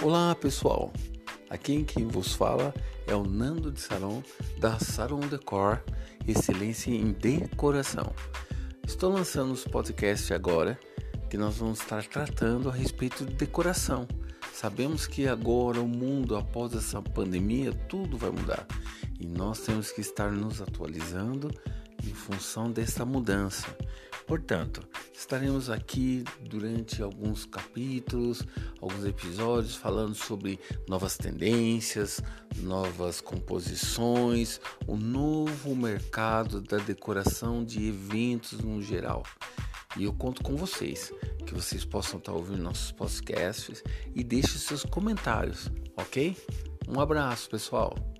Olá pessoal, aqui quem vos fala é o Nando de Saron da Saron Decor, excelência em decoração. Estou lançando os podcasts agora que nós vamos estar tratando a respeito de decoração. Sabemos que agora o mundo após essa pandemia tudo vai mudar e nós temos que estar nos atualizando em função dessa mudança. Portanto, estaremos aqui durante alguns capítulos, alguns episódios falando sobre novas tendências, novas composições, o novo mercado da decoração de eventos no geral. E eu conto com vocês, que vocês possam estar ouvindo nossos podcasts e deixem seus comentários, ok? Um abraço, pessoal!